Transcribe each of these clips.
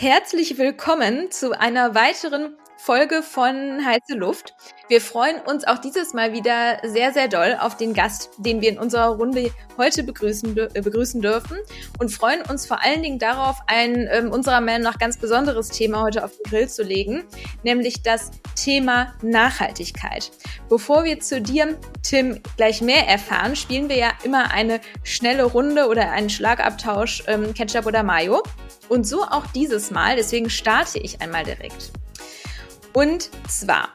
Herzlich willkommen zu einer weiteren Folge von Heiße Luft. Wir freuen uns auch dieses Mal wieder sehr, sehr doll auf den Gast, den wir in unserer Runde heute begrüßen, äh, begrüßen dürfen und freuen uns vor allen Dingen darauf, ein ähm, unserer Meinung nach ganz besonderes Thema heute auf den Grill zu legen, nämlich das Thema Nachhaltigkeit. Bevor wir zu dir, Tim, gleich mehr erfahren, spielen wir ja immer eine schnelle Runde oder einen Schlagabtausch ähm, Ketchup oder Mayo. Und so auch dieses Mal, deswegen starte ich einmal direkt. Und zwar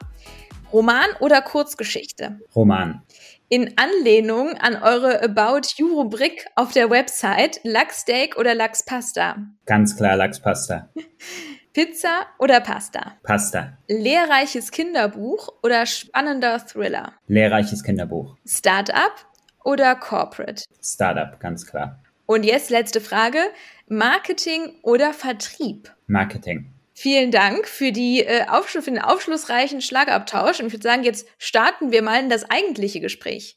Roman oder Kurzgeschichte? Roman. In Anlehnung an eure About You Rubrik auf der Website Lachssteak oder Lachspasta? Ganz klar Lachspasta. Pizza oder Pasta? Pasta. Lehrreiches Kinderbuch oder spannender Thriller? Lehrreiches Kinderbuch. Startup oder Corporate? Startup, ganz klar. Und jetzt letzte Frage. Marketing oder Vertrieb? Marketing. Vielen Dank für, die, äh, Aufschluss, für den aufschlussreichen Schlagabtausch. Und ich würde sagen, jetzt starten wir mal in das eigentliche Gespräch.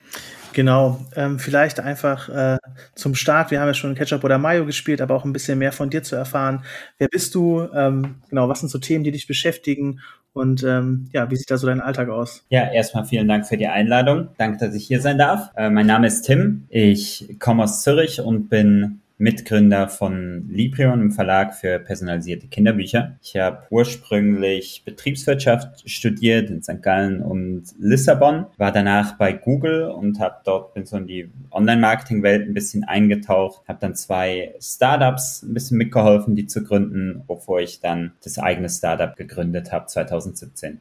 Genau, ähm, vielleicht einfach äh, zum Start. Wir haben ja schon Ketchup oder Mayo gespielt, aber auch ein bisschen mehr von dir zu erfahren. Wer bist du? Ähm, genau, was sind so Themen, die dich beschäftigen? Und ähm, ja, wie sieht da so dein Alltag aus? Ja, erstmal vielen Dank für die Einladung. Danke, dass ich hier sein darf. Äh, mein Name ist Tim. Ich komme aus Zürich und bin Mitgründer von Librion, einem Verlag für personalisierte Kinderbücher. Ich habe ursprünglich Betriebswirtschaft studiert in St. Gallen und Lissabon, war danach bei Google und habe dort bin so in die Online-Marketing-Welt ein bisschen eingetaucht, habe dann zwei Startups ein bisschen mitgeholfen, die zu gründen, bevor ich dann das eigene Startup gegründet habe 2017.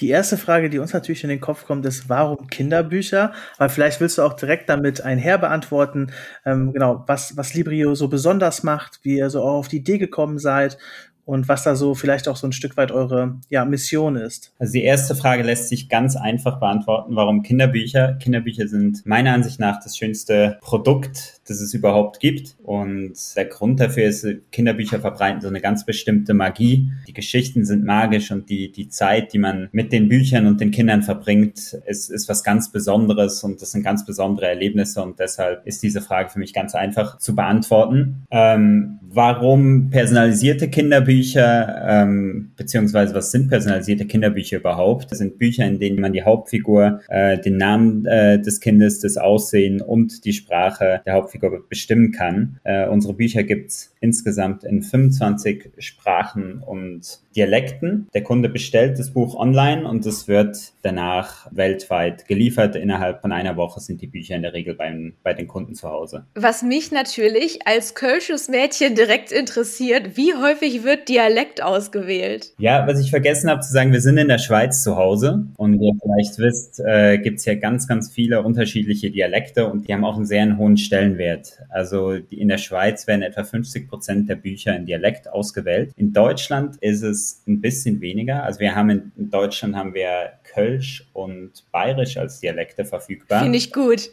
Die erste Frage, die uns natürlich in den Kopf kommt, ist, warum Kinderbücher? Aber vielleicht willst du auch direkt damit einher beantworten, ähm, genau, was, was Librio so besonders macht, wie ihr so auch auf die Idee gekommen seid und was da so vielleicht auch so ein Stück weit eure ja, Mission ist. Also die erste Frage lässt sich ganz einfach beantworten. Warum Kinderbücher? Kinderbücher sind meiner Ansicht nach das schönste Produkt, das es überhaupt gibt. Und der Grund dafür ist, Kinderbücher verbreiten so eine ganz bestimmte Magie. Die Geschichten sind magisch und die, die Zeit, die man mit den Büchern und den Kindern verbringt, ist, ist was ganz Besonderes und das sind ganz besondere Erlebnisse und deshalb ist diese Frage für mich ganz einfach zu beantworten. Ähm, warum personalisierte Kinderbücher? Kinderbücher, ähm, beziehungsweise was sind personalisierte Kinderbücher überhaupt? Das sind Bücher, in denen man die Hauptfigur, äh, den Namen äh, des Kindes, das Aussehen und die Sprache der Hauptfigur bestimmen kann. Äh, unsere Bücher gibt's insgesamt in 25 Sprachen und Dialekten. Der Kunde bestellt das Buch online und es wird danach weltweit geliefert. Innerhalb von einer Woche sind die Bücher in der Regel beim, bei den Kunden zu Hause. Was mich natürlich als kölsches Mädchen direkt interessiert, wie häufig wird Dialekt ausgewählt? Ja, was ich vergessen habe zu sagen, wir sind in der Schweiz zu Hause und wie ihr vielleicht wisst, äh, gibt es ja ganz, ganz viele unterschiedliche Dialekte und die haben auch einen sehr hohen Stellenwert. Also die, in der Schweiz werden etwa 50 Prozent der Bücher in Dialekt ausgewählt. In Deutschland ist es ein bisschen weniger. Also wir haben in, in Deutschland haben wir Kölsch und Bayerisch als Dialekte verfügbar. Finde ich gut.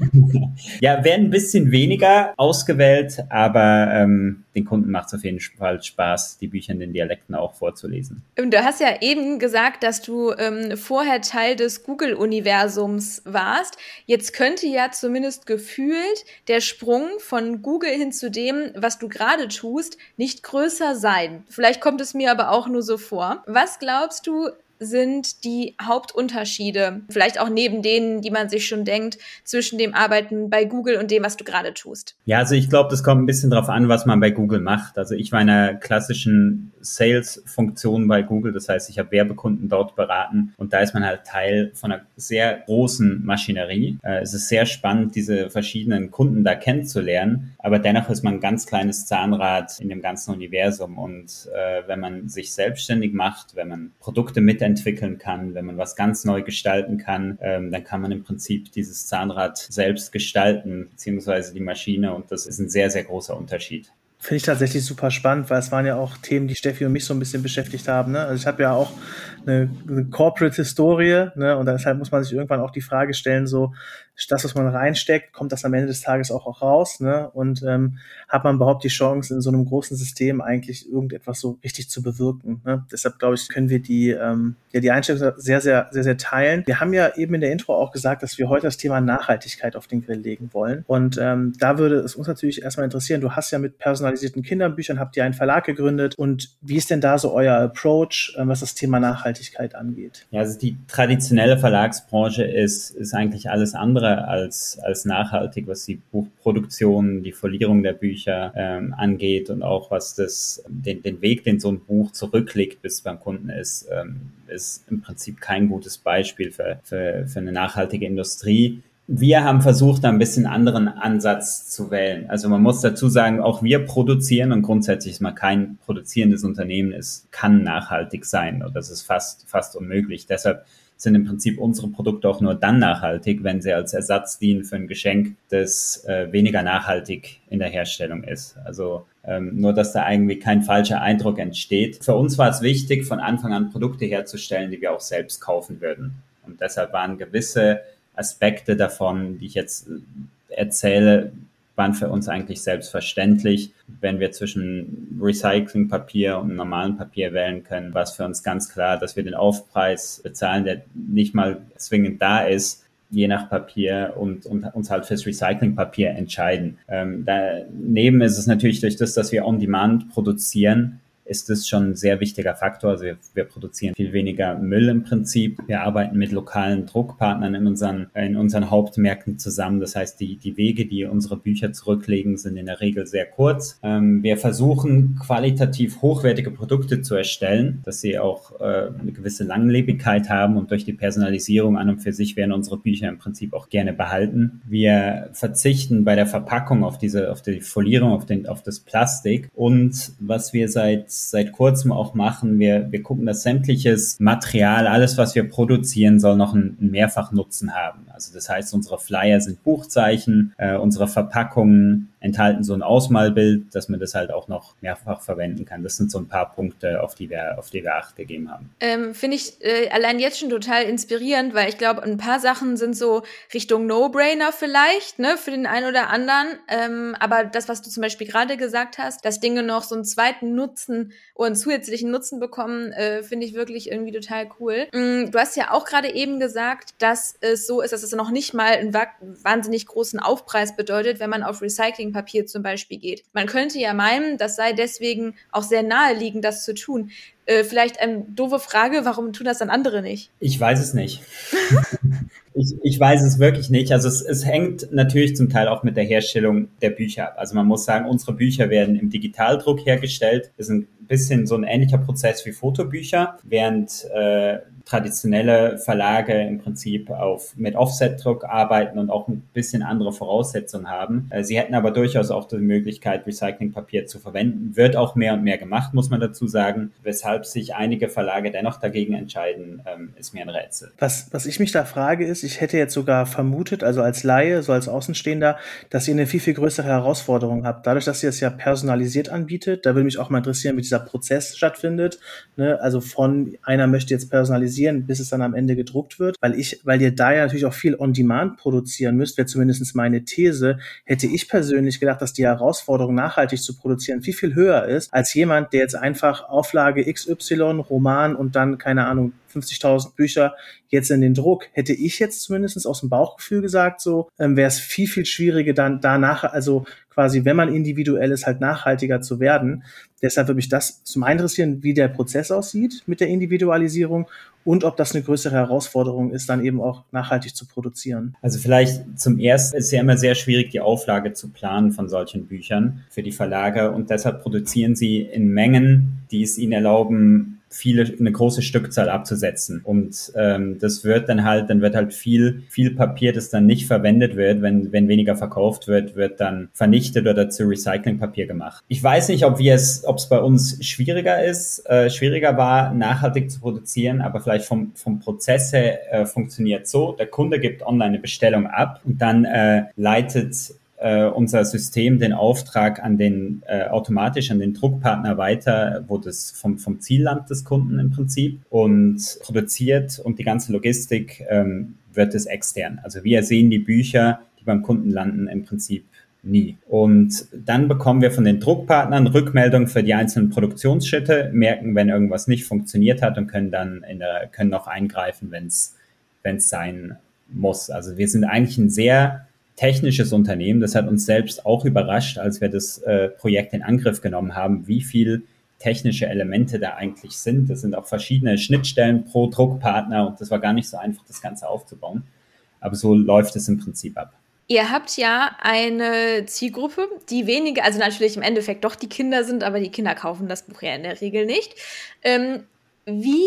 ja, werden ein bisschen weniger ausgewählt, aber ähm, den Kunden macht es auf jeden Fall Spaß, die Bücher in den Dialekten auch vorzulesen. Du hast ja eben gesagt, dass du ähm, vorher Teil des Google-Universums warst. Jetzt könnte ja zumindest gefühlt der Sprung von Google hin zu dem, was du gerade tust, nicht größer sein. Vielleicht kommt es mir aber auch nur so vor. Was glaubst du, sind die Hauptunterschiede, vielleicht auch neben denen, die man sich schon denkt, zwischen dem Arbeiten bei Google und dem, was du gerade tust? Ja, also ich glaube, das kommt ein bisschen drauf an, was man bei Google macht. Also ich war in einer klassischen Sales-Funktion bei Google, das heißt, ich habe Werbekunden dort beraten und da ist man halt Teil von einer sehr großen Maschinerie. Äh, es ist sehr spannend, diese verschiedenen Kunden da kennenzulernen, aber dennoch ist man ein ganz kleines Zahnrad in dem ganzen Universum und äh, wenn man sich selbstständig macht, wenn man Produkte mit entwickeln kann, wenn man was ganz neu gestalten kann, ähm, dann kann man im Prinzip dieses Zahnrad selbst gestalten, beziehungsweise die Maschine. Und das ist ein sehr, sehr großer Unterschied. Finde ich tatsächlich super spannend, weil es waren ja auch Themen, die Steffi und mich so ein bisschen beschäftigt haben. Ne? Also ich habe ja auch eine, eine Corporate-Historie ne? und deshalb muss man sich irgendwann auch die Frage stellen, so das, was man reinsteckt, kommt das am Ende des Tages auch, auch raus. Ne? Und ähm, hat man überhaupt die Chance, in so einem großen System eigentlich irgendetwas so richtig zu bewirken. Ne? Deshalb, glaube ich, können wir die, ähm, ja, die Einstellung sehr, sehr, sehr, sehr teilen. Wir haben ja eben in der Intro auch gesagt, dass wir heute das Thema Nachhaltigkeit auf den Grill legen wollen. Und ähm, da würde es uns natürlich erstmal interessieren, du hast ja mit personalisierten Kinderbüchern, habt ihr einen Verlag gegründet. Und wie ist denn da so euer Approach, äh, was das Thema Nachhaltigkeit angeht? Ja, also die traditionelle Verlagsbranche ist, ist eigentlich alles andere als, als nachhaltig, was die Buchproduktion, die Folierung der Bücher ähm, angeht und auch was das, den, den Weg, den so ein Buch zurücklegt, bis es beim Kunden ist, ähm, ist im Prinzip kein gutes Beispiel für, für, für eine nachhaltige Industrie. Wir haben versucht, ein bisschen anderen Ansatz zu wählen. Also man muss dazu sagen, auch wir produzieren und grundsätzlich ist mal kein produzierendes Unternehmen ist, kann nachhaltig sein und das ist fast, fast unmöglich. Deshalb sind im Prinzip unsere Produkte auch nur dann nachhaltig, wenn sie als Ersatz dienen für ein Geschenk, das äh, weniger nachhaltig in der Herstellung ist. Also ähm, nur, dass da irgendwie kein falscher Eindruck entsteht. Für uns war es wichtig, von Anfang an Produkte herzustellen, die wir auch selbst kaufen würden. Und deshalb waren gewisse Aspekte davon, die ich jetzt äh, erzähle, waren für uns eigentlich selbstverständlich. Wenn wir zwischen Recyclingpapier und normalem Papier wählen können, war es für uns ganz klar, dass wir den Aufpreis bezahlen, der nicht mal zwingend da ist, je nach Papier und, und uns halt fürs Recyclingpapier entscheiden. Ähm, daneben ist es natürlich durch das, dass wir on demand produzieren, ist das schon ein sehr wichtiger Faktor. Also wir, wir, produzieren viel weniger Müll im Prinzip. Wir arbeiten mit lokalen Druckpartnern in unseren, in unseren Hauptmärkten zusammen. Das heißt, die, die Wege, die unsere Bücher zurücklegen, sind in der Regel sehr kurz. Ähm, wir versuchen qualitativ hochwertige Produkte zu erstellen, dass sie auch äh, eine gewisse Langlebigkeit haben und durch die Personalisierung an und für sich werden unsere Bücher im Prinzip auch gerne behalten. Wir verzichten bei der Verpackung auf diese, auf die Folierung, auf den, auf das Plastik und was wir seit seit kurzem auch machen. Wir, wir gucken, dass sämtliches Material, alles, was wir produzieren, soll noch einen, einen Mehrfachnutzen haben. Also das heißt, unsere Flyer sind Buchzeichen, äh, unsere Verpackungen enthalten so ein Ausmalbild, dass man das halt auch noch mehrfach verwenden kann. Das sind so ein paar Punkte, auf die wir, auf die wir Acht gegeben haben. Ähm, Finde ich äh, allein jetzt schon total inspirierend, weil ich glaube, ein paar Sachen sind so Richtung No-Brainer vielleicht, ne, für den einen oder anderen. Ähm, aber das, was du zum Beispiel gerade gesagt hast, dass Dinge noch so einen zweiten Nutzen oder einen zusätzlichen Nutzen bekommen, äh, finde ich wirklich irgendwie total cool. Mhm, du hast ja auch gerade eben gesagt, dass es so ist, dass es noch nicht mal einen wahnsinnig großen Aufpreis bedeutet, wenn man auf Recycling Papier zum Beispiel geht. Man könnte ja meinen, das sei deswegen auch sehr naheliegend, das zu tun. Äh, vielleicht eine doofe Frage, warum tun das dann andere nicht? Ich weiß es nicht. ich, ich weiß es wirklich nicht. Also es, es hängt natürlich zum Teil auch mit der Herstellung der Bücher ab. Also man muss sagen, unsere Bücher werden im Digitaldruck hergestellt. Das ein bisschen so ein ähnlicher Prozess wie Fotobücher, während äh, traditionelle Verlage im Prinzip auf, mit Offset-Druck arbeiten und auch ein bisschen andere Voraussetzungen haben. Äh, sie hätten aber durchaus auch die Möglichkeit, Recyclingpapier zu verwenden. Wird auch mehr und mehr gemacht, muss man dazu sagen. Weshalb sich einige Verlage dennoch dagegen entscheiden, ähm, ist mir ein Rätsel. Was, was ich mich da frage, ist, ich hätte jetzt sogar vermutet, also als Laie, so als Außenstehender, dass ihr eine viel, viel größere Herausforderung habt. Dadurch, dass ihr es ja personalisiert anbietet, da würde mich auch mal interessieren, wie dieser Prozess stattfindet. Ne? Also von einer möchte jetzt personalisieren bis es dann am Ende gedruckt wird, weil ich, weil ihr da ja natürlich auch viel on demand produzieren müsst, wäre zumindest meine These, hätte ich persönlich gedacht, dass die Herausforderung nachhaltig zu produzieren viel, viel höher ist, als jemand, der jetzt einfach Auflage XY, Roman und dann, keine Ahnung, 50.000 Bücher jetzt in den Druck. Hätte ich jetzt zumindest aus dem Bauchgefühl gesagt, so ähm, wäre es viel, viel schwieriger dann danach, also quasi, wenn man individuell ist, halt nachhaltiger zu werden. Deshalb würde mich das zum einen interessieren, wie der Prozess aussieht mit der Individualisierung und ob das eine größere Herausforderung ist, dann eben auch nachhaltig zu produzieren. Also vielleicht zum ersten ist ja immer sehr schwierig, die Auflage zu planen von solchen Büchern für die Verlage und deshalb produzieren sie in Mengen, die es ihnen erlauben, viele, eine große Stückzahl abzusetzen. Und ähm, das wird dann halt, dann wird halt viel, viel Papier, das dann nicht verwendet wird, wenn, wenn weniger verkauft wird, wird dann vernichtet oder zu Recyclingpapier gemacht. Ich weiß nicht, ob wir es, ob es bei uns schwieriger ist, äh, schwieriger war, nachhaltig zu produzieren, aber vielleicht vom, vom Prozess her äh, funktioniert so. Der Kunde gibt online eine Bestellung ab und dann äh, leitet äh, unser System den Auftrag an den äh, automatisch an den Druckpartner weiter, wo das vom, vom Zielland des Kunden im Prinzip und produziert und die ganze Logistik ähm, wird es extern. Also wir sehen die Bücher, die beim Kunden landen, im Prinzip nie. Und dann bekommen wir von den Druckpartnern Rückmeldungen für die einzelnen Produktionsschritte, merken, wenn irgendwas nicht funktioniert hat und können dann in der, können noch eingreifen, wenn es wenn es sein muss. Also wir sind eigentlich ein sehr technisches Unternehmen. Das hat uns selbst auch überrascht, als wir das äh, Projekt in Angriff genommen haben, wie viel technische Elemente da eigentlich sind. Das sind auch verschiedene Schnittstellen pro Druckpartner und das war gar nicht so einfach, das Ganze aufzubauen. Aber so läuft es im Prinzip ab. Ihr habt ja eine Zielgruppe, die wenige, also natürlich im Endeffekt doch die Kinder sind, aber die Kinder kaufen das Buch ja in der Regel nicht. Ähm, wie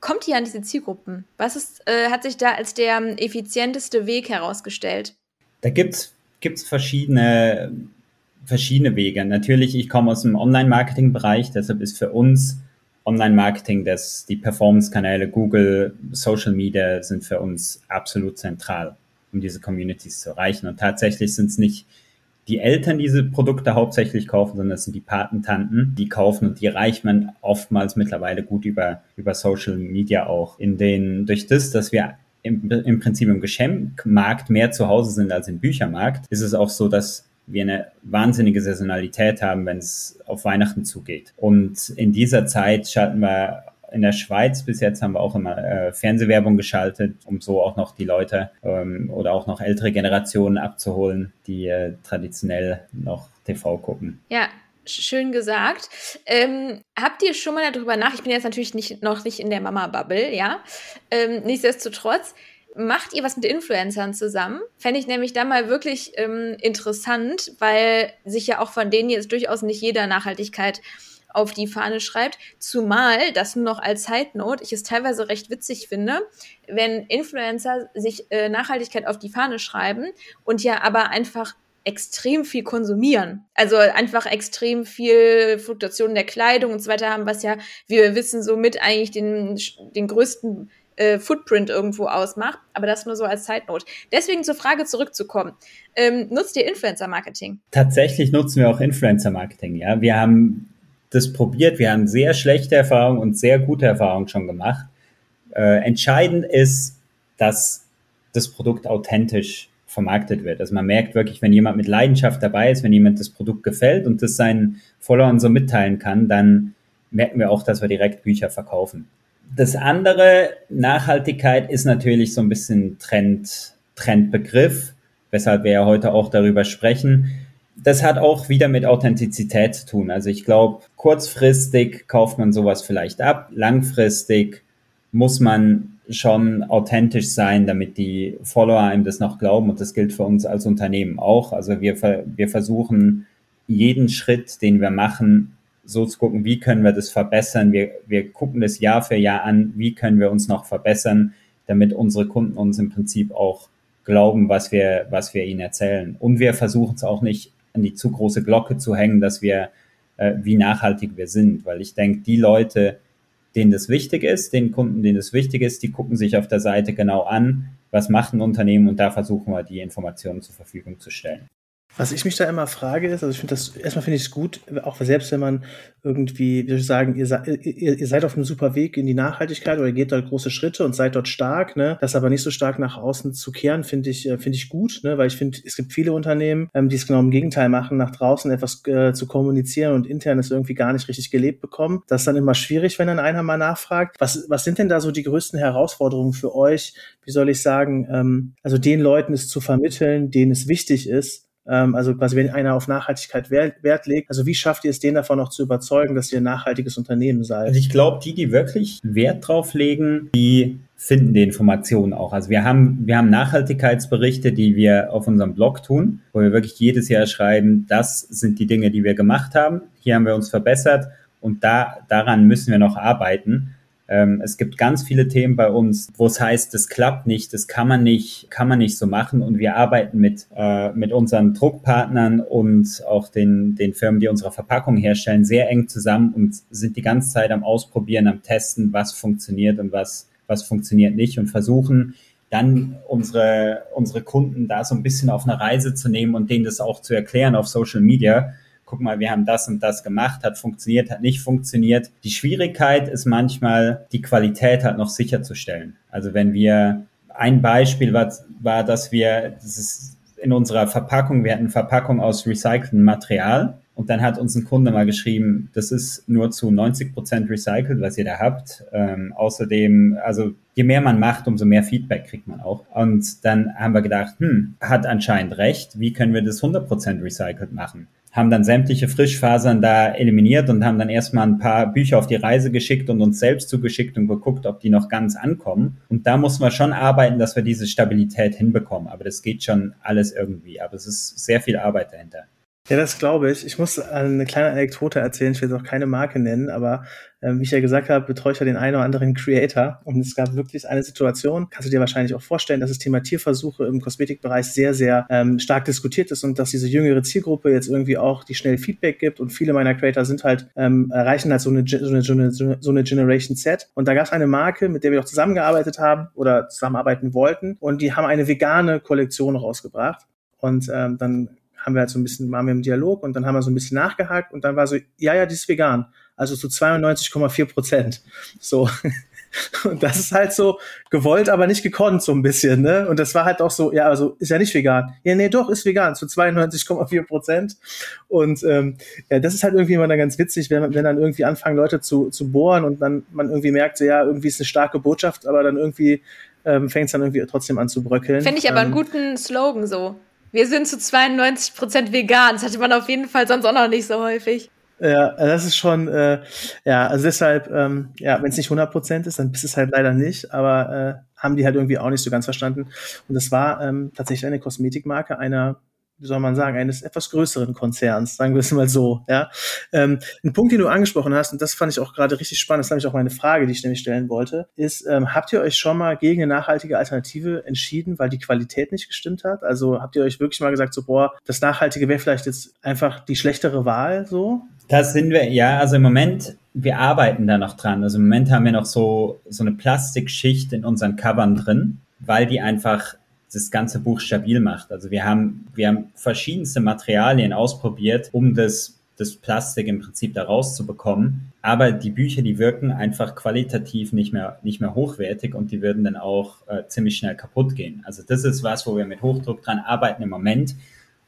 kommt ihr an diese Zielgruppen? Was ist, äh, hat sich da als der effizienteste Weg herausgestellt? Da gibt es verschiedene, verschiedene Wege. Natürlich, ich komme aus dem Online-Marketing-Bereich, deshalb ist für uns Online-Marketing, das, die Performance-Kanäle, Google, Social Media sind für uns absolut zentral um diese Communities zu erreichen. Und tatsächlich sind es nicht die Eltern die diese Produkte hauptsächlich kaufen, sondern es sind die Patentanten, die kaufen und die erreicht man oftmals mittlerweile gut über, über Social Media auch. In den, durch das, dass wir im, im Prinzip im Geschenkmarkt mehr zu Hause sind als im Büchermarkt, ist es auch so, dass wir eine wahnsinnige Saisonalität haben, wenn es auf Weihnachten zugeht. Und in dieser Zeit schalten wir in der Schweiz bis jetzt haben wir auch immer äh, Fernsehwerbung geschaltet, um so auch noch die Leute ähm, oder auch noch ältere Generationen abzuholen, die äh, traditionell noch TV gucken. Ja, Schön gesagt. Ähm, habt ihr schon mal darüber nach? Ich bin jetzt natürlich nicht, noch nicht in der Mama-Bubble, ja. Ähm, nichtsdestotrotz, macht ihr was mit Influencern zusammen? Fände ich nämlich da mal wirklich ähm, interessant, weil sich ja auch von denen jetzt durchaus nicht jeder Nachhaltigkeit auf die Fahne schreibt. Zumal, das nur noch als Side Note, ich es teilweise recht witzig finde, wenn Influencer sich äh, Nachhaltigkeit auf die Fahne schreiben und ja aber einfach extrem viel konsumieren. Also einfach extrem viel Fluktuationen der Kleidung und so weiter haben, was ja, wie wir wissen, somit eigentlich den, den größten äh, Footprint irgendwo ausmacht. Aber das nur so als Note. Deswegen zur Frage zurückzukommen. Ähm, nutzt ihr Influencer-Marketing? Tatsächlich nutzen wir auch Influencer-Marketing, ja. Wir haben das probiert. Wir haben sehr schlechte Erfahrungen und sehr gute Erfahrungen schon gemacht. Äh, entscheidend ist, dass das Produkt authentisch vermarktet wird. Also man merkt wirklich, wenn jemand mit Leidenschaft dabei ist, wenn jemand das Produkt gefällt und das seinen Followern so mitteilen kann, dann merken wir auch, dass wir direkt Bücher verkaufen. Das andere, Nachhaltigkeit, ist natürlich so ein bisschen Trend, Trendbegriff, weshalb wir ja heute auch darüber sprechen das hat auch wieder mit Authentizität zu tun. Also ich glaube, kurzfristig kauft man sowas vielleicht ab, langfristig muss man schon authentisch sein, damit die Follower einem das noch glauben. Und das gilt für uns als Unternehmen auch. Also wir, wir versuchen jeden Schritt, den wir machen, so zu gucken, wie können wir das verbessern. Wir, wir gucken das Jahr für Jahr an, wie können wir uns noch verbessern, damit unsere Kunden uns im Prinzip auch glauben, was wir, was wir ihnen erzählen. Und wir versuchen es auch nicht an die zu große Glocke zu hängen, dass wir, äh, wie nachhaltig wir sind. Weil ich denke, die Leute, denen das wichtig ist, den Kunden, denen das wichtig ist, die gucken sich auf der Seite genau an, was macht ein Unternehmen und da versuchen wir die Informationen zur Verfügung zu stellen. Was ich mich da immer frage ist, also ich finde das, erstmal finde ich es gut, auch selbst wenn man irgendwie, wie soll ich sagen, ihr, ihr, ihr seid auf einem super Weg in die Nachhaltigkeit oder ihr geht dort große Schritte und seid dort stark, ne, das aber nicht so stark nach außen zu kehren, finde ich, äh, finde ich gut, ne, weil ich finde, es gibt viele Unternehmen, ähm, die es genau im Gegenteil machen, nach draußen etwas äh, zu kommunizieren und intern es irgendwie gar nicht richtig gelebt bekommen. Das ist dann immer schwierig, wenn dann einer mal nachfragt. Was, was sind denn da so die größten Herausforderungen für euch? Wie soll ich sagen, ähm, also den Leuten es zu vermitteln, denen es wichtig ist, also quasi, wenn einer auf Nachhaltigkeit Wert, Wert, legt, also wie schafft ihr es, den davon noch zu überzeugen, dass ihr ein nachhaltiges Unternehmen seid? Also ich glaube, die, die wirklich Wert drauf legen, die finden die Informationen auch. Also wir haben, wir haben Nachhaltigkeitsberichte, die wir auf unserem Blog tun, wo wir wirklich jedes Jahr schreiben, das sind die Dinge, die wir gemacht haben. Hier haben wir uns verbessert und da, daran müssen wir noch arbeiten. Ähm, es gibt ganz viele Themen bei uns, wo es heißt, das klappt nicht, das kann man nicht, kann man nicht so machen. Und wir arbeiten mit, äh, mit unseren Druckpartnern und auch den, den Firmen, die unsere Verpackung herstellen, sehr eng zusammen und sind die ganze Zeit am Ausprobieren, am Testen, was funktioniert und was, was funktioniert nicht und versuchen, dann unsere, unsere Kunden da so ein bisschen auf eine Reise zu nehmen und denen das auch zu erklären auf Social Media, guck mal, wir haben das und das gemacht, hat funktioniert, hat nicht funktioniert. Die Schwierigkeit ist manchmal, die Qualität halt noch sicherzustellen. Also wenn wir ein Beispiel war, war dass wir, das ist in unserer Verpackung, wir hatten Verpackung aus recyceltem Material und dann hat uns ein Kunde mal geschrieben, das ist nur zu 90 Prozent recycelt, was ihr da habt. Ähm, außerdem, also je mehr man macht, umso mehr Feedback kriegt man auch. Und dann haben wir gedacht, hm, hat anscheinend recht, wie können wir das 100 Prozent recycelt machen? Haben dann sämtliche Frischfasern da eliminiert und haben dann erstmal ein paar Bücher auf die Reise geschickt und uns selbst zugeschickt und geguckt, ob die noch ganz ankommen. Und da muss man schon arbeiten, dass wir diese Stabilität hinbekommen. Aber das geht schon alles irgendwie. Aber es ist sehr viel Arbeit dahinter. Ja, das glaube ich. Ich muss eine kleine Anekdote erzählen. Ich will jetzt auch keine Marke nennen, aber äh, wie ich ja gesagt habe, betreue ich ja den einen oder anderen Creator. Und es gab wirklich eine Situation, kannst du dir wahrscheinlich auch vorstellen, dass das Thema Tierversuche im Kosmetikbereich sehr, sehr ähm, stark diskutiert ist und dass diese jüngere Zielgruppe jetzt irgendwie auch die schnell Feedback gibt. Und viele meiner Creator sind halt, ähm, erreichen halt so eine, so, eine, so, eine, so eine Generation Z. Und da gab es eine Marke, mit der wir auch zusammengearbeitet haben oder zusammenarbeiten wollten. Und die haben eine vegane Kollektion rausgebracht. Und ähm, dann haben wir halt so ein bisschen, waren wir im Dialog und dann haben wir so ein bisschen nachgehakt und dann war so, ja, ja, die ist vegan. Also zu 92,4 Prozent. So. Und das ist halt so gewollt, aber nicht gekonnt, so ein bisschen, ne? Und das war halt auch so, ja, also ist ja nicht vegan. Ja, nee, doch, ist vegan, zu 92,4 Prozent. Und ähm, ja, das ist halt irgendwie immer dann ganz witzig, wenn, wenn dann irgendwie anfangen, Leute zu, zu bohren und dann man irgendwie merkt, so, ja, irgendwie ist eine starke Botschaft, aber dann irgendwie ähm, fängt es dann irgendwie trotzdem an zu bröckeln. Finde ich aber ähm, einen guten Slogan so. Wir sind zu 92 Prozent vegan. Das hatte man auf jeden Fall sonst auch noch nicht so häufig. Ja, das ist schon, äh, ja, also deshalb, ähm, ja, wenn es nicht 100 Prozent ist, dann ist es halt leider nicht, aber äh, haben die halt irgendwie auch nicht so ganz verstanden. Und das war ähm, tatsächlich eine Kosmetikmarke einer wie soll man sagen, eines etwas größeren Konzerns, sagen wir es mal so. Ja? Ähm, ein Punkt, den du angesprochen hast, und das fand ich auch gerade richtig spannend, das ist nämlich auch meine Frage, die ich nämlich stellen wollte, ist, ähm, habt ihr euch schon mal gegen eine nachhaltige Alternative entschieden, weil die Qualität nicht gestimmt hat? Also habt ihr euch wirklich mal gesagt, so, boah, das Nachhaltige wäre vielleicht jetzt einfach die schlechtere Wahl so? Das sind wir, ja, also im Moment, wir arbeiten da noch dran. Also im Moment haben wir noch so, so eine Plastikschicht in unseren Covern drin, weil die einfach das ganze Buch stabil macht. Also wir haben, wir haben verschiedenste Materialien ausprobiert, um das, das Plastik im Prinzip da rauszubekommen. Aber die Bücher, die wirken einfach qualitativ nicht mehr, nicht mehr hochwertig und die würden dann auch äh, ziemlich schnell kaputt gehen. Also das ist was, wo wir mit Hochdruck dran arbeiten im Moment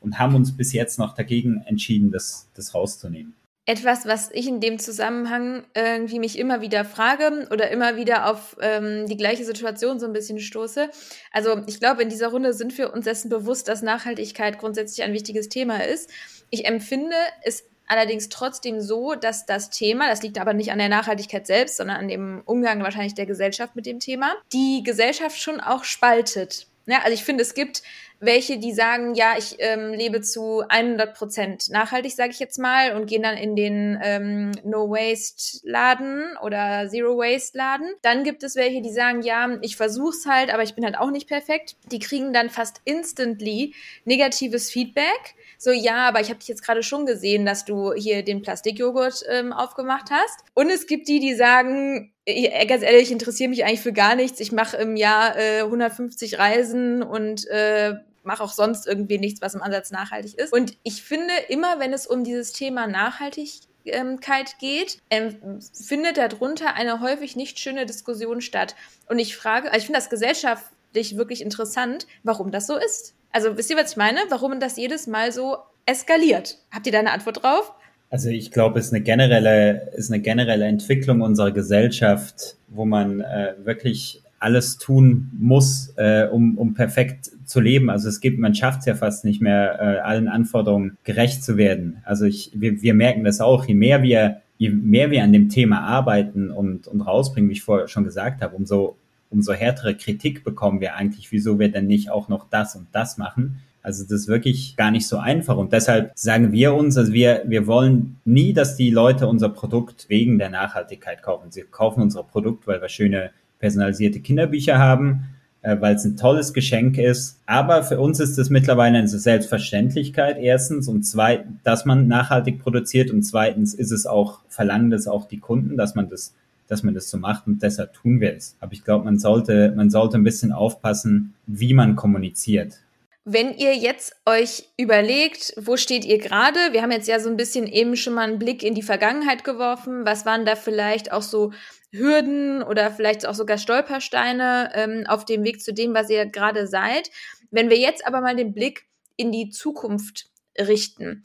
und haben uns bis jetzt noch dagegen entschieden, das, das rauszunehmen etwas, was ich in dem Zusammenhang irgendwie mich immer wieder frage oder immer wieder auf ähm, die gleiche Situation so ein bisschen stoße. Also ich glaube, in dieser Runde sind wir uns dessen bewusst, dass Nachhaltigkeit grundsätzlich ein wichtiges Thema ist. Ich empfinde es allerdings trotzdem so, dass das Thema, das liegt aber nicht an der Nachhaltigkeit selbst, sondern an dem Umgang wahrscheinlich der Gesellschaft mit dem Thema, die Gesellschaft schon auch spaltet. Ja, also ich finde, es gibt welche, die sagen, ja, ich ähm, lebe zu 100 Prozent nachhaltig, sage ich jetzt mal, und gehen dann in den ähm, No-Waste-Laden oder Zero-Waste-Laden. Dann gibt es welche, die sagen, ja, ich versuch's halt, aber ich bin halt auch nicht perfekt. Die kriegen dann fast instantly negatives Feedback. So, ja, aber ich habe dich jetzt gerade schon gesehen, dass du hier den Plastikjoghurt ähm, aufgemacht hast. Und es gibt die, die sagen, äh, ganz ehrlich, ich interessiere mich eigentlich für gar nichts. Ich mache im Jahr äh, 150 Reisen und äh, mache auch sonst irgendwie nichts, was im Ansatz nachhaltig ist. Und ich finde, immer wenn es um dieses Thema Nachhaltigkeit geht, ähm, findet darunter eine häufig nicht schöne Diskussion statt. Und ich frage, also ich finde das gesellschaftlich wirklich interessant, warum das so ist. Also wisst ihr, was ich meine? Warum das jedes Mal so eskaliert? Habt ihr da eine Antwort drauf? Also ich glaube, es ist eine generelle, ist eine generelle Entwicklung unserer Gesellschaft, wo man äh, wirklich alles tun muss, äh, um, um perfekt zu leben. Also es gibt, man schafft es ja fast nicht mehr, äh, allen Anforderungen gerecht zu werden. Also ich, wir, wir merken das auch, je mehr wir, je mehr wir an dem Thema arbeiten und, und rausbringen, wie ich vorher schon gesagt habe, umso, umso härtere Kritik bekommen wir eigentlich, wieso wir denn nicht auch noch das und das machen. Also das ist wirklich gar nicht so einfach. Und deshalb sagen wir uns, also wir, wir wollen nie, dass die Leute unser Produkt wegen der Nachhaltigkeit kaufen. Sie kaufen unser Produkt, weil wir schöne personalisierte Kinderbücher haben, äh, weil es ein tolles Geschenk ist. Aber für uns ist es mittlerweile eine Selbstverständlichkeit, erstens, und zweitens, dass man nachhaltig produziert und zweitens ist es auch, verlangen das auch die Kunden, dass man das dass man das so macht und deshalb tun wir es. Aber ich glaube, man sollte, man sollte ein bisschen aufpassen, wie man kommuniziert. Wenn ihr jetzt euch überlegt, wo steht ihr gerade? Wir haben jetzt ja so ein bisschen eben schon mal einen Blick in die Vergangenheit geworfen. Was waren da vielleicht auch so Hürden oder vielleicht auch sogar Stolpersteine ähm, auf dem Weg zu dem, was ihr gerade seid? Wenn wir jetzt aber mal den Blick in die Zukunft richten,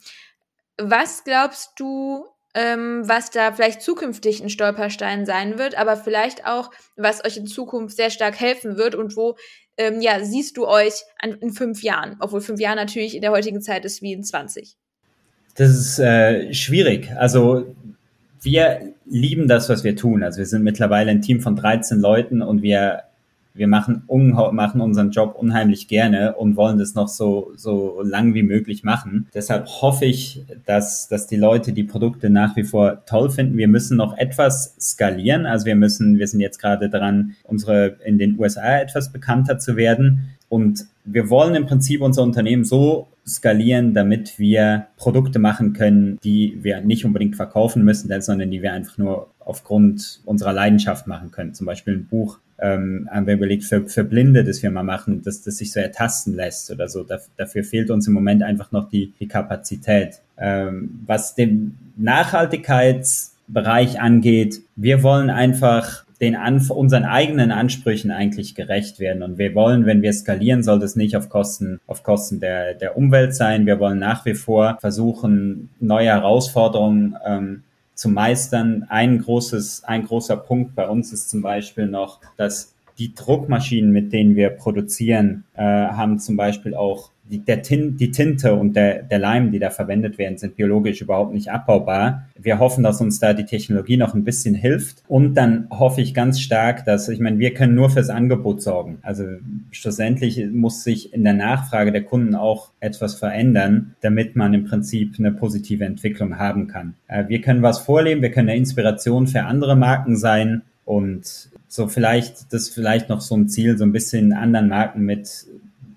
was glaubst du, ähm, was da vielleicht zukünftig ein Stolperstein sein wird, aber vielleicht auch, was euch in Zukunft sehr stark helfen wird und wo ähm, ja, siehst du euch an, in fünf Jahren? Obwohl fünf Jahre natürlich in der heutigen Zeit ist wie in 20. Das ist äh, schwierig. Also wir lieben das, was wir tun. Also wir sind mittlerweile ein Team von 13 Leuten und wir wir machen, machen unseren Job unheimlich gerne und wollen das noch so, so lang wie möglich machen. Deshalb hoffe ich, dass, dass die Leute die Produkte nach wie vor toll finden. Wir müssen noch etwas skalieren. Also wir müssen, wir sind jetzt gerade dran, unsere in den USA etwas bekannter zu werden. Und wir wollen im Prinzip unser Unternehmen so skalieren, damit wir Produkte machen können, die wir nicht unbedingt verkaufen müssen, sondern die wir einfach nur aufgrund unserer Leidenschaft machen können. Zum Beispiel ein Buch ähm, haben wir überlegt, für, für Blinde, das wir mal machen, dass das sich so ertasten lässt oder so. Da, dafür fehlt uns im Moment einfach noch die, die Kapazität. Ähm, was den Nachhaltigkeitsbereich angeht, wir wollen einfach den Anf unseren eigenen Ansprüchen eigentlich gerecht werden. Und wir wollen, wenn wir skalieren, soll das nicht auf Kosten, auf Kosten der, der Umwelt sein. Wir wollen nach wie vor versuchen, neue Herausforderungen ähm, zu meistern. Ein großes, ein großer Punkt bei uns ist zum Beispiel noch, dass die Druckmaschinen, mit denen wir produzieren, äh, haben zum Beispiel auch die, der Tin, die Tinte und der, der Leim, die da verwendet werden, sind biologisch überhaupt nicht abbaubar. Wir hoffen, dass uns da die Technologie noch ein bisschen hilft. Und dann hoffe ich ganz stark, dass, ich meine, wir können nur fürs Angebot sorgen. Also schlussendlich muss sich in der Nachfrage der Kunden auch etwas verändern, damit man im Prinzip eine positive Entwicklung haben kann. Äh, wir können was vorleben, wir können eine Inspiration für andere Marken sein und so vielleicht, das vielleicht noch so ein Ziel, so ein bisschen anderen Marken mit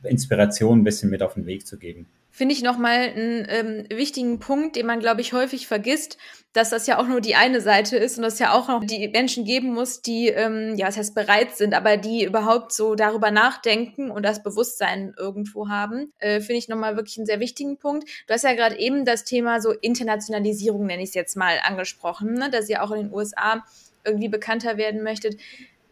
Inspiration ein bisschen mit auf den Weg zu geben. Finde ich nochmal einen ähm, wichtigen Punkt, den man, glaube ich, häufig vergisst, dass das ja auch nur die eine Seite ist und dass ja auch noch die Menschen geben muss, die, ähm, ja, das heißt bereit sind, aber die überhaupt so darüber nachdenken und das Bewusstsein irgendwo haben. Äh, Finde ich nochmal wirklich einen sehr wichtigen Punkt. Du hast ja gerade eben das Thema so Internationalisierung, nenne ich es jetzt mal, angesprochen, ne? dass ihr auch in den USA irgendwie bekannter werden möchtet.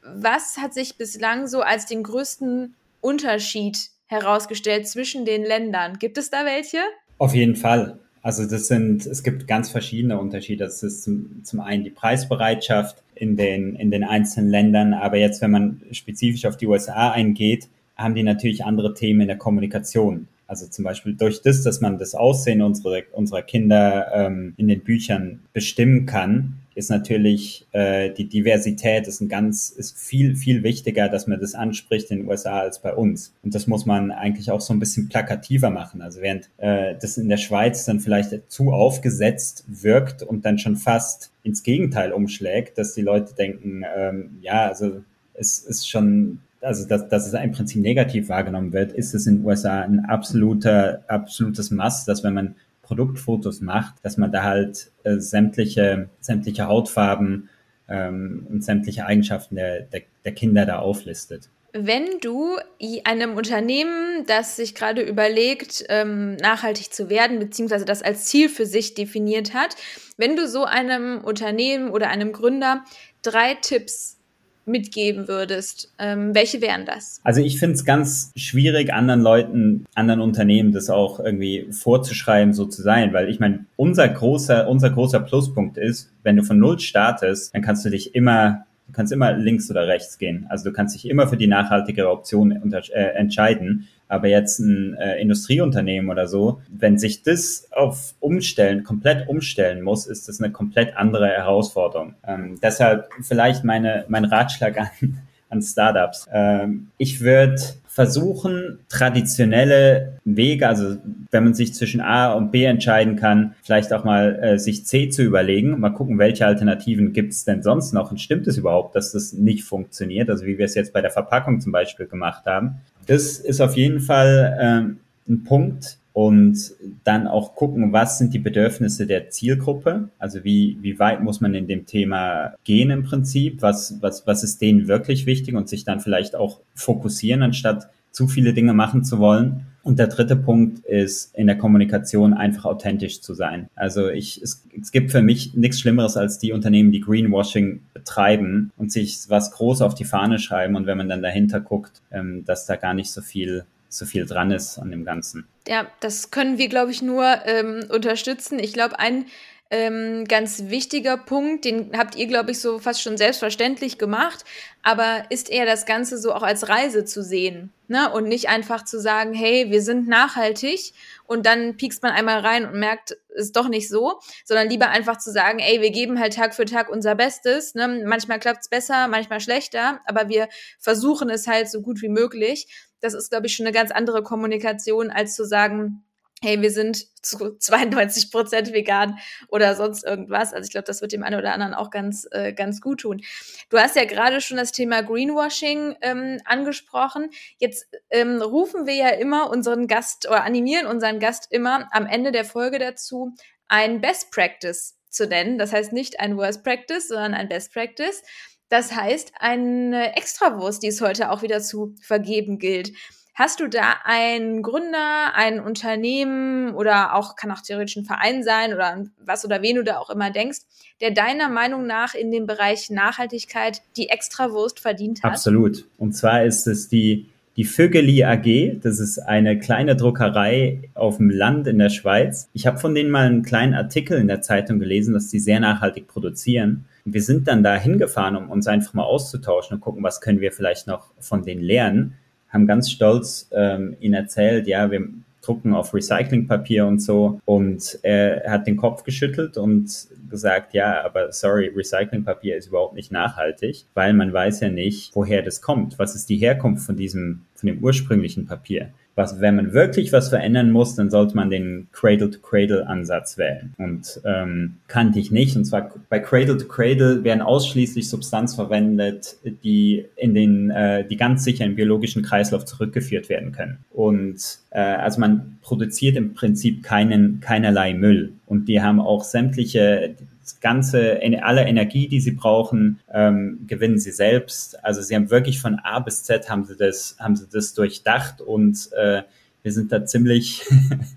Was hat sich bislang so als den größten Unterschied herausgestellt zwischen den Ländern. Gibt es da welche? Auf jeden Fall. Also das sind, es gibt ganz verschiedene Unterschiede. Das ist zum, zum einen die Preisbereitschaft in den, in den einzelnen Ländern. Aber jetzt, wenn man spezifisch auf die USA eingeht, haben die natürlich andere Themen in der Kommunikation. Also zum Beispiel durch das, dass man das Aussehen unserer, unserer Kinder ähm, in den Büchern bestimmen kann, ist natürlich äh, die Diversität ist ein ganz ist viel viel wichtiger, dass man das anspricht in den USA als bei uns. Und das muss man eigentlich auch so ein bisschen plakativer machen. Also während äh, das in der Schweiz dann vielleicht zu aufgesetzt wirkt und dann schon fast ins Gegenteil umschlägt, dass die Leute denken, ähm, ja, also es ist schon also dass, dass es im Prinzip negativ wahrgenommen wird, ist es in den USA ein absoluter, absolutes Mass, dass wenn man Produktfotos macht, dass man da halt äh, sämtliche, sämtliche Hautfarben ähm, und sämtliche Eigenschaften der, der, der Kinder da auflistet. Wenn du einem Unternehmen, das sich gerade überlegt, ähm, nachhaltig zu werden, beziehungsweise das als Ziel für sich definiert hat, wenn du so einem Unternehmen oder einem Gründer drei Tipps mitgeben würdest, ähm, welche wären das? Also ich finde es ganz schwierig, anderen Leuten, anderen Unternehmen das auch irgendwie vorzuschreiben, so zu sein, weil ich meine, unser großer, unser großer Pluspunkt ist, wenn du von Null startest, dann kannst du dich immer Du kannst immer links oder rechts gehen. Also du kannst dich immer für die nachhaltigere Option äh, entscheiden. Aber jetzt ein äh, Industrieunternehmen oder so, wenn sich das auf umstellen, komplett umstellen muss, ist das eine komplett andere Herausforderung. Ähm, deshalb vielleicht meine, mein Ratschlag an, an Startups. Ähm, ich würde versuchen, traditionelle Wege, also wenn man sich zwischen A und B entscheiden kann, vielleicht auch mal äh, sich C zu überlegen, mal gucken, welche Alternativen gibt es denn sonst noch? Und stimmt es überhaupt, dass das nicht funktioniert, also wie wir es jetzt bei der Verpackung zum Beispiel gemacht haben. Das ist auf jeden Fall ähm, ein Punkt, und dann auch gucken, was sind die Bedürfnisse der Zielgruppe, also wie, wie weit muss man in dem Thema gehen im Prinzip, was, was, was ist denen wirklich wichtig und sich dann vielleicht auch fokussieren, anstatt zu viele Dinge machen zu wollen. Und der dritte Punkt ist in der Kommunikation einfach authentisch zu sein. Also ich, es, es gibt für mich nichts Schlimmeres als die Unternehmen, die Greenwashing betreiben und sich was groß auf die Fahne schreiben und wenn man dann dahinter guckt, ähm, dass da gar nicht so viel so viel dran ist an dem Ganzen. Ja, das können wir, glaube ich, nur ähm, unterstützen. Ich glaube, ein ähm, ganz wichtiger Punkt, den habt ihr, glaube ich, so fast schon selbstverständlich gemacht, aber ist eher das Ganze so auch als Reise zu sehen ne? und nicht einfach zu sagen, hey, wir sind nachhaltig und dann piekst man einmal rein und merkt, ist doch nicht so, sondern lieber einfach zu sagen, ey, wir geben halt Tag für Tag unser Bestes. Ne? Manchmal klappt's besser, manchmal schlechter, aber wir versuchen es halt so gut wie möglich. Das ist, glaube ich, schon eine ganz andere Kommunikation, als zu sagen, hey, wir sind zu 92 Prozent vegan oder sonst irgendwas. Also ich glaube, das wird dem einen oder anderen auch ganz, äh, ganz gut tun. Du hast ja gerade schon das Thema Greenwashing ähm, angesprochen. Jetzt ähm, rufen wir ja immer unseren Gast oder animieren unseren Gast immer am Ende der Folge dazu, ein Best Practice zu nennen. Das heißt nicht ein Worst Practice, sondern ein Best Practice. Das heißt eine Extrawurst, die es heute auch wieder zu vergeben gilt. Hast du da einen Gründer, ein Unternehmen oder auch kann auch theoretisch ein Verein sein oder was oder wen du da auch immer denkst, der deiner Meinung nach in dem Bereich Nachhaltigkeit die Extrawurst verdient hat? Absolut. Und zwar ist es die die Vögeli AG, das ist eine kleine Druckerei auf dem Land in der Schweiz. Ich habe von denen mal einen kleinen Artikel in der Zeitung gelesen, dass die sehr nachhaltig produzieren. Wir sind dann da hingefahren, um uns einfach mal auszutauschen und gucken, was können wir vielleicht noch von denen lernen haben ganz stolz ähm, ihn erzählt, ja, wir drucken auf Recyclingpapier und so. Und er hat den Kopf geschüttelt und gesagt, ja, aber sorry, Recyclingpapier ist überhaupt nicht nachhaltig, weil man weiß ja nicht, woher das kommt. Was ist die Herkunft von diesem, von dem ursprünglichen Papier? Was, wenn man wirklich was verändern muss, dann sollte man den Cradle-to-Cradle-Ansatz wählen. Und ähm, kannte ich nicht. Und zwar bei Cradle-to-Cradle werden ausschließlich Substanz verwendet, die in den, äh, die ganz sicher im biologischen Kreislauf zurückgeführt werden können. Und äh, also man produziert im Prinzip keinen, keinerlei Müll. Und die haben auch sämtliche ganze, alle Energie, die sie brauchen, ähm, gewinnen sie selbst. Also sie haben wirklich von A bis Z haben sie das, haben sie das durchdacht und äh, wir sind da ziemlich,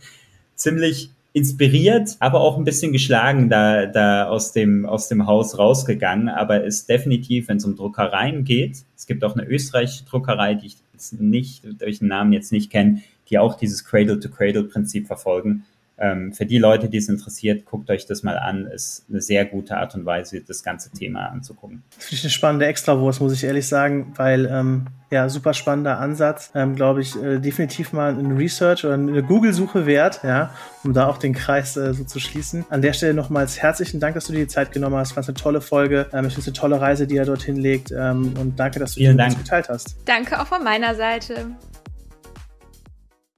ziemlich inspiriert, aber auch ein bisschen geschlagen da, da aus dem, aus dem Haus rausgegangen. Aber ist definitiv, wenn es um Druckereien geht, es gibt auch eine österreichische Druckerei, die ich nicht, durch den Namen jetzt nicht kenne, die auch dieses Cradle-to-Cradle-Prinzip verfolgen ähm, für die Leute, die es interessiert, guckt euch das mal an. Ist eine sehr gute Art und Weise, das ganze Thema anzugucken. Das finde ich eine spannende Extrawurst, muss ich ehrlich sagen, weil ähm, ja, super spannender Ansatz. Ähm, Glaube ich, äh, definitiv mal ein Research oder eine Google-Suche wert, ja, um da auch den Kreis äh, so zu schließen. An der Stelle nochmals herzlichen Dank, dass du dir die Zeit genommen hast. War eine tolle Folge. Ähm, ich finde es eine tolle Reise, die er dorthin legt. Ähm, und danke, dass du Vielen die geteilt hast. Danke auch von meiner Seite.